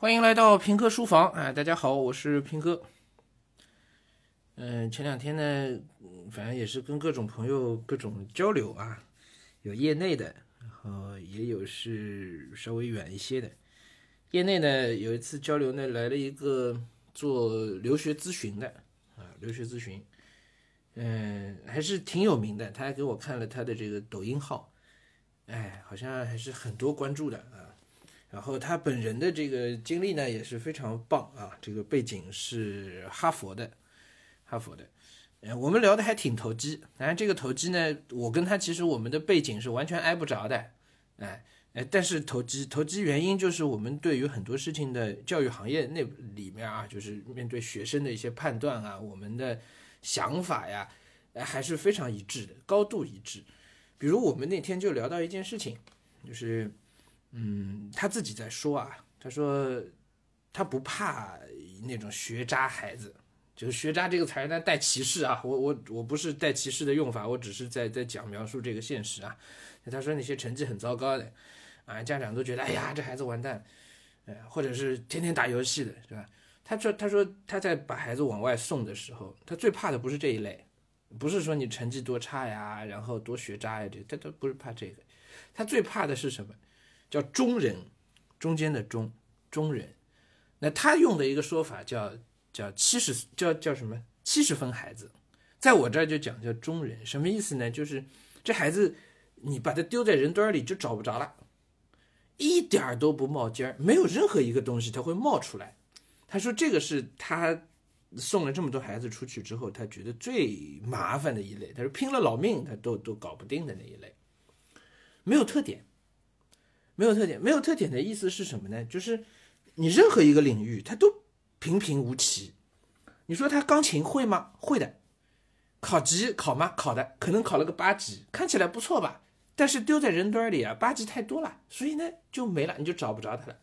欢迎来到平哥书房啊！大家好，我是平哥。嗯，前两天呢，反正也是跟各种朋友各种交流啊，有业内的，然后也有是稍微远一些的。业内呢，有一次交流呢，来了一个做留学咨询的啊，留学咨询，嗯，还是挺有名的。他还给我看了他的这个抖音号，哎，好像还是很多关注的啊。然后他本人的这个经历呢也是非常棒啊，这个背景是哈佛的，哈佛的，呃，我们聊的还挺投机。当然这个投机呢，我跟他其实我们的背景是完全挨不着的，哎哎，但是投机投机原因就是我们对于很多事情的教育行业那里面啊，就是面对学生的一些判断啊，我们的想法呀，还是非常一致的，高度一致。比如我们那天就聊到一件事情，就是。嗯，他自己在说啊，他说他不怕那种学渣孩子，就是学渣这个词儿呢带歧视啊，我我我不是带歧视的用法，我只是在在讲描述这个现实啊。他说那些成绩很糟糕的啊，家长都觉得哎呀这孩子完蛋，呃，或者是天天打游戏的是吧？他说他说他在把孩子往外送的时候，他最怕的不是这一类，不是说你成绩多差呀，然后多学渣呀，这他都不是怕这个，他最怕的是什么？叫中人，中间的中中人，那他用的一个说法叫叫七十叫叫什么七十分孩子，在我这儿就讲叫中人，什么意思呢？就是这孩子你把他丢在人堆里就找不着了，一点儿都不冒尖儿，没有任何一个东西他会冒出来。他说这个是他送了这么多孩子出去之后，他觉得最麻烦的一类。他说拼了老命他都都搞不定的那一类，没有特点。没有特点，没有特点的意思是什么呢？就是你任何一个领域，它都平平无奇。你说他钢琴会吗？会的。考级考吗？考的，可能考了个八级，看起来不错吧？但是丢在人堆里啊，八级太多了，所以呢就没了，你就找不着他了。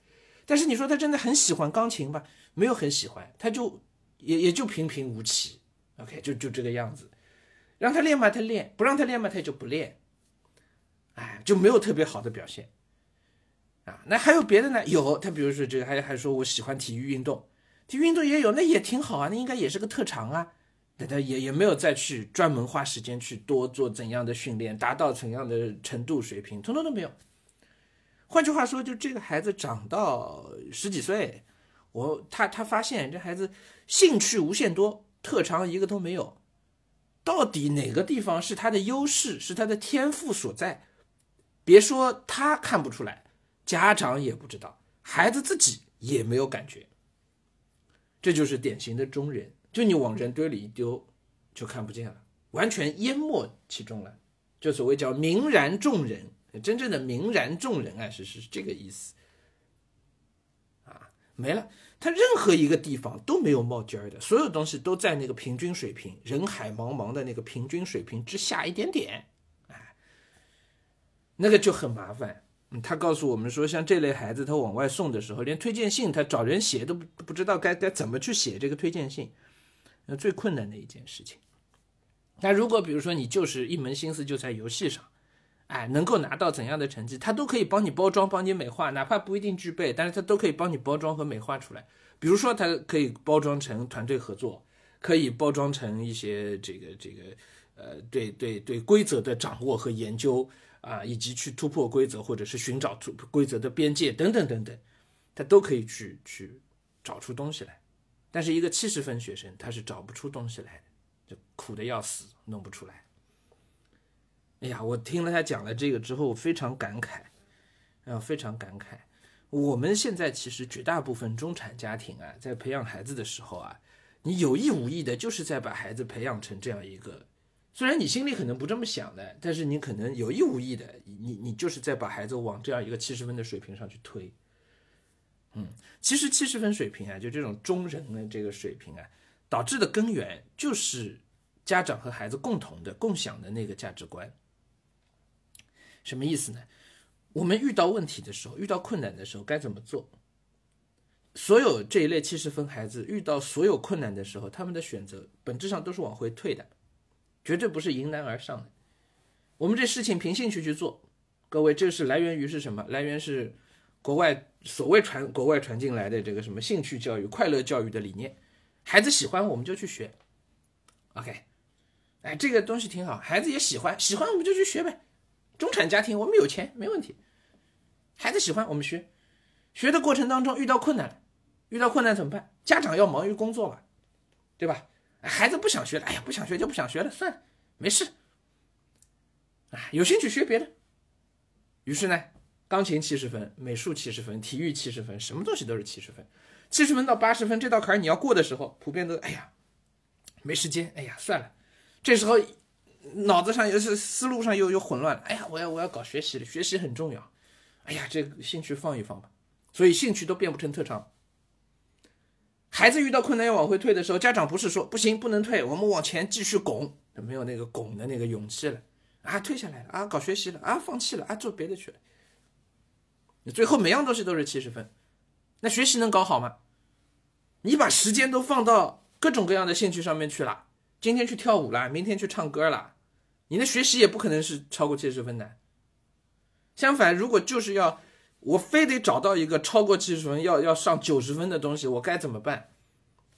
但是你说他真的很喜欢钢琴吧？没有很喜欢，他就也也就平平无奇。OK，就就这个样子。让他练嘛，他练；不让他练嘛，他就不练。哎，就没有特别好的表现。啊，那还有别的呢？有他，比如说这个，还还说我喜欢体育运动，体育运动也有，那也挺好啊，那应该也是个特长啊。但他也也没有再去专门花时间去多做怎样的训练，达到怎样的程度水平，通通都没有。换句话说，就这个孩子长到十几岁，我他他发现这孩子兴趣无限多，特长一个都没有。到底哪个地方是他的优势，是他的天赋所在？别说他看不出来。家长也不知道，孩子自己也没有感觉，这就是典型的中人，就你往人堆里一丢，就看不见了，完全淹没其中了，就所谓叫泯然众人，真正的泯然众人啊，是是这个意思，啊，没了，他任何一个地方都没有冒尖儿的，所有东西都在那个平均水平，人海茫茫的那个平均水平之下一点点，哎，那个就很麻烦。他告诉我们说，像这类孩子，他往外送的时候，连推荐信他找人写都不不知道该该怎么去写这个推荐信，那最困难的一件事情。那如果比如说你就是一门心思就在游戏上，哎，能够拿到怎样的成绩，他都可以帮你包装、帮你美化，哪怕不一定具备，但是他都可以帮你包装和美化出来。比如说，他可以包装成团队合作，可以包装成一些这个这个呃，对对对规则的掌握和研究。啊，以及去突破规则，或者是寻找突规则的边界等等等等，他都可以去去找出东西来。但是一个七十分学生，他是找不出东西来的，就苦的要死，弄不出来。哎呀，我听了他讲了这个之后，非常感慨，啊，非常感慨。我们现在其实绝大部分中产家庭啊，在培养孩子的时候啊，你有意无意的，就是在把孩子培养成这样一个。虽然你心里可能不这么想的，但是你可能有意无意的，你你就是在把孩子往这样一个七十分的水平上去推。嗯，其实七十分水平啊，就这种中人的这个水平啊，导致的根源就是家长和孩子共同的、共享的那个价值观。什么意思呢？我们遇到问题的时候，遇到困难的时候该怎么做？所有这一类七十分孩子遇到所有困难的时候，他们的选择本质上都是往回退的。绝对不是迎难而上的，我们这事情凭兴趣去做，各位，这是来源于是什么？来源是国外所谓传国外传进来的这个什么兴趣教育、快乐教育的理念，孩子喜欢我们就去学，OK，哎，这个东西挺好，孩子也喜欢，喜欢我们就去学呗。中产家庭我们有钱没问题，孩子喜欢我们学，学的过程当中遇到困难，遇到困难怎么办？家长要忙于工作吧，对吧？孩子不想学了，哎呀，不想学就不想学了，算了，没事。啊，有兴趣学别的。于是呢，钢琴七十分，美术七十分，体育七十分，什么东西都是七十分。七十分到八十分这道坎你要过的时候，普遍都哎呀，没时间，哎呀，算了。这时候脑子上又是思路上又又混乱了，哎呀，我要我要搞学习了，学习很重要。哎呀，这个兴趣放一放吧。所以兴趣都变不成特长。孩子遇到困难要往回退的时候，家长不是说不行不能退，我们往前继续拱，没有那个拱的那个勇气了。啊，退下来了啊，搞学习了啊，放弃了啊，做别的去了。你最后每样东西都是七十分，那学习能搞好吗？你把时间都放到各种各样的兴趣上面去了，今天去跳舞了，明天去唱歌了，你的学习也不可能是超过七十分的。相反，如果就是要我非得找到一个超过七十分要要上九十分的东西，我该怎么办？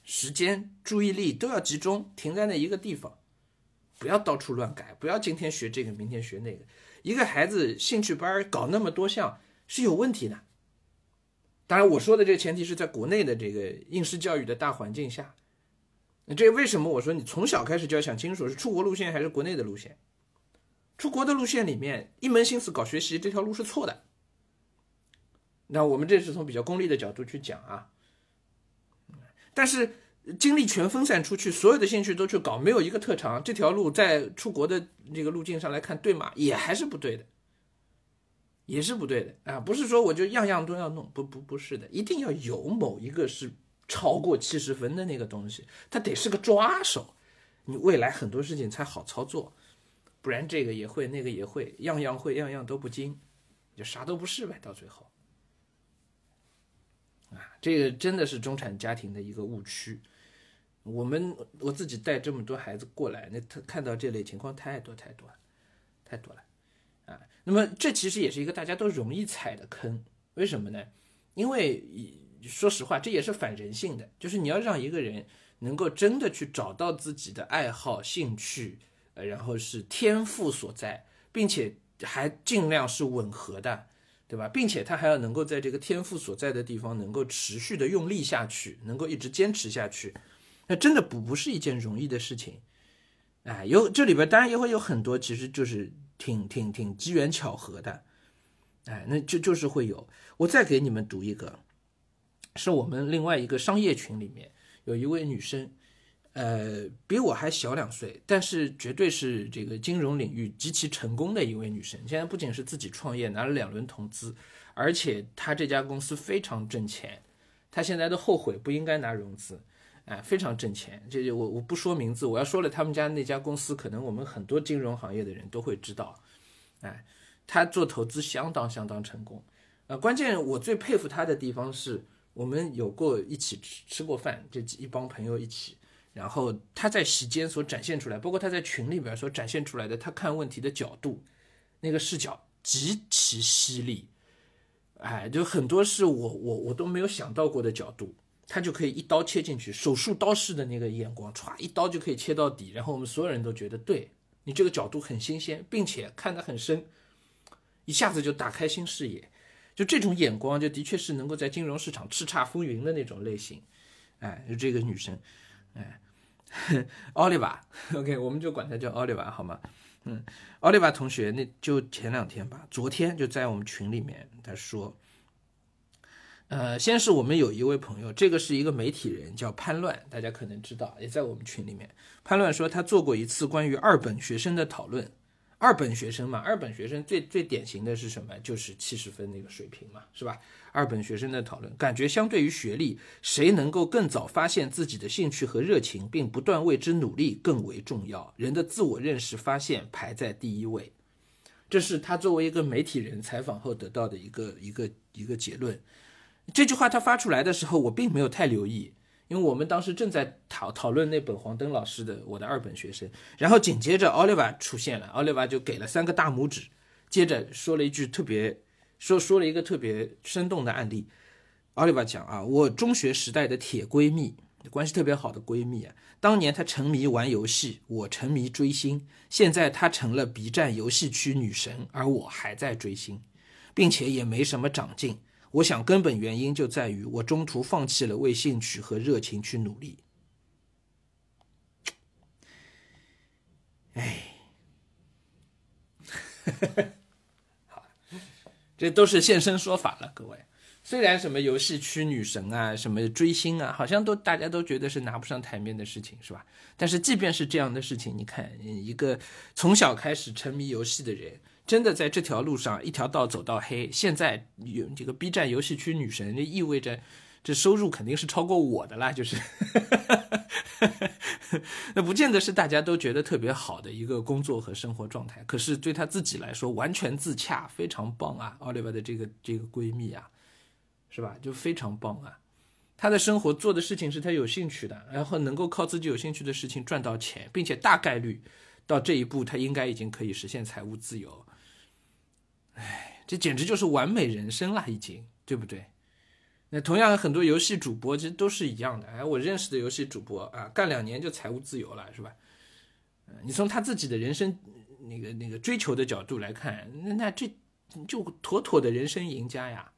时间、注意力都要集中，停在那一个地方。不要到处乱改，不要今天学这个，明天学那个。一个孩子兴趣班搞那么多项是有问题的。当然，我说的这个前提是在国内的这个应试教育的大环境下。那这为什么我说你从小开始就要想清楚是出国路线还是国内的路线？出国的路线里面一门心思搞学习这条路是错的。那我们这是从比较功利的角度去讲啊，但是。精力全分散出去，所有的兴趣都去搞，没有一个特长，这条路在出国的这个路径上来看，对吗？也还是不对的，也是不对的啊！不是说我就样样都要弄，不不不是的，一定要有某一个是超过七十分的那个东西，它得是个抓手，你未来很多事情才好操作，不然这个也会，那个也会，样样会，样样都不精，就啥都不是呗，到最后。这个真的是中产家庭的一个误区。我们我自己带这么多孩子过来，那他看到这类情况太多太多了，太多了啊。那么这其实也是一个大家都容易踩的坑，为什么呢？因为说实话，这也是反人性的，就是你要让一个人能够真的去找到自己的爱好、兴趣，呃，然后是天赋所在，并且还尽量是吻合的。对吧？并且他还要能够在这个天赋所在的地方能够持续的用力下去，能够一直坚持下去，那真的不不是一件容易的事情。哎，有这里边当然也会有很多，其实就是挺挺挺机缘巧合的。哎，那就就是会有。我再给你们读一个，是我们另外一个商业群里面有一位女生。呃，比我还小两岁，但是绝对是这个金融领域极其成功的一位女生。现在不仅是自己创业拿了两轮投资，而且她这家公司非常挣钱。她现在都后悔不应该拿融资，哎，非常挣钱。这就我我不说名字，我要说了他们家那家公司，可能我们很多金融行业的人都会知道。哎，她做投资相当相当成功。呃，关键我最佩服她的地方是我们有过一起吃吃过饭，这一帮朋友一起。然后他在席间所展现出来，包括他在群里边所展现出来的，他看问题的角度，那个视角极其犀利，哎，就很多是我我我都没有想到过的角度，他就可以一刀切进去，手术刀式的那个眼光，歘一刀就可以切到底，然后我们所有人都觉得对你这个角度很新鲜，并且看得很深，一下子就打开新视野，就这种眼光，就的确是能够在金融市场叱咤风云的那种类型，哎，就这个女生。哎，奥利瓦，OK，我们就管他叫奥利瓦，好吗？嗯，奥利瓦同学，那就前两天吧，昨天就在我们群里面，他说，呃，先是我们有一位朋友，这个是一个媒体人，叫潘乱，大家可能知道，也在我们群里面。潘乱说他做过一次关于二本学生的讨论。二本学生嘛，二本学生最最典型的是什么？就是七十分那个水平嘛，是吧？二本学生的讨论，感觉相对于学历，谁能够更早发现自己的兴趣和热情，并不断为之努力更为重要。人的自我认识发现排在第一位，这是他作为一个媒体人采访后得到的一个一个一个结论。这句话他发出来的时候，我并没有太留意。因为我们当时正在讨讨论那本黄登老师的《我的二本学生》，然后紧接着奥利瓦出现了，奥利瓦就给了三个大拇指，接着说了一句特别说说了一个特别生动的案例。奥利弗讲啊，我中学时代的铁闺蜜，关系特别好的闺蜜啊，当年她沉迷玩游戏，我沉迷追星，现在她成了 B 站游戏区女神，而我还在追星，并且也没什么长进。我想根本原因就在于我中途放弃了为兴趣和热情去努力。哎，好，这都是现身说法了，各位。虽然什么游戏区女神啊，什么追星啊，好像都大家都觉得是拿不上台面的事情，是吧？但是即便是这样的事情，你看一个从小开始沉迷游戏的人，真的在这条路上一条道走到黑，现在有这个 B 站游戏区女神，就意味着这收入肯定是超过我的啦，就是，那不见得是大家都觉得特别好的一个工作和生活状态，可是对她自己来说完全自洽，非常棒啊！奥利弗的这个这个闺蜜啊。是吧？就非常棒啊！她的生活做的事情是她有兴趣的，然后能够靠自己有兴趣的事情赚到钱，并且大概率到这一步，她应该已经可以实现财务自由。哎，这简直就是完美人生了，已经，对不对？那同样很多游戏主播其实都是一样的。哎，我认识的游戏主播啊，干两年就财务自由了，是吧？嗯，你从他自己的人生那个那个追求的角度来看，那那这就妥妥的人生赢家呀！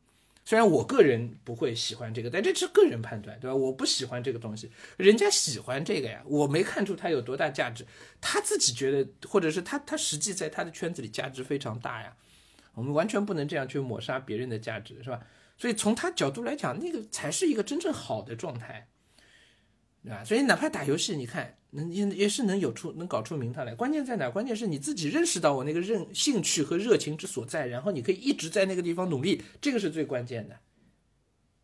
虽然我个人不会喜欢这个，但这是个人判断，对吧？我不喜欢这个东西，人家喜欢这个呀，我没看出它有多大价值，他自己觉得，或者是他他实际在他的圈子里价值非常大呀。我们完全不能这样去抹杀别人的价值，是吧？所以从他角度来讲，那个才是一个真正好的状态。对吧？所以哪怕打游戏，你看能也也是能有出能搞出名堂来。关键在哪？关键是你自己认识到我那个认兴趣和热情之所在，然后你可以一直在那个地方努力，这个是最关键的，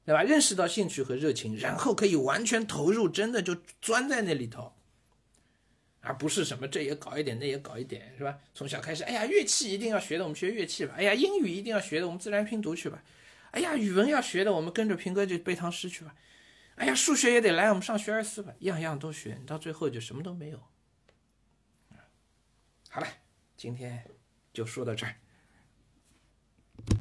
对吧？认识到兴趣和热情，然后可以完全投入，真的就钻在那里头，而不是什么这也搞一点，那也搞一点，是吧？从小开始，哎呀，乐器一定要学的，我们学乐器吧。哎呀，英语一定要学的，我们自然拼读去吧。哎呀，语文要学的，我们跟着平哥就背唐诗去吧。哎呀，数学也得来，我们上学而思吧，样样都学，你到最后就什么都没有。好了，今天就说到这儿。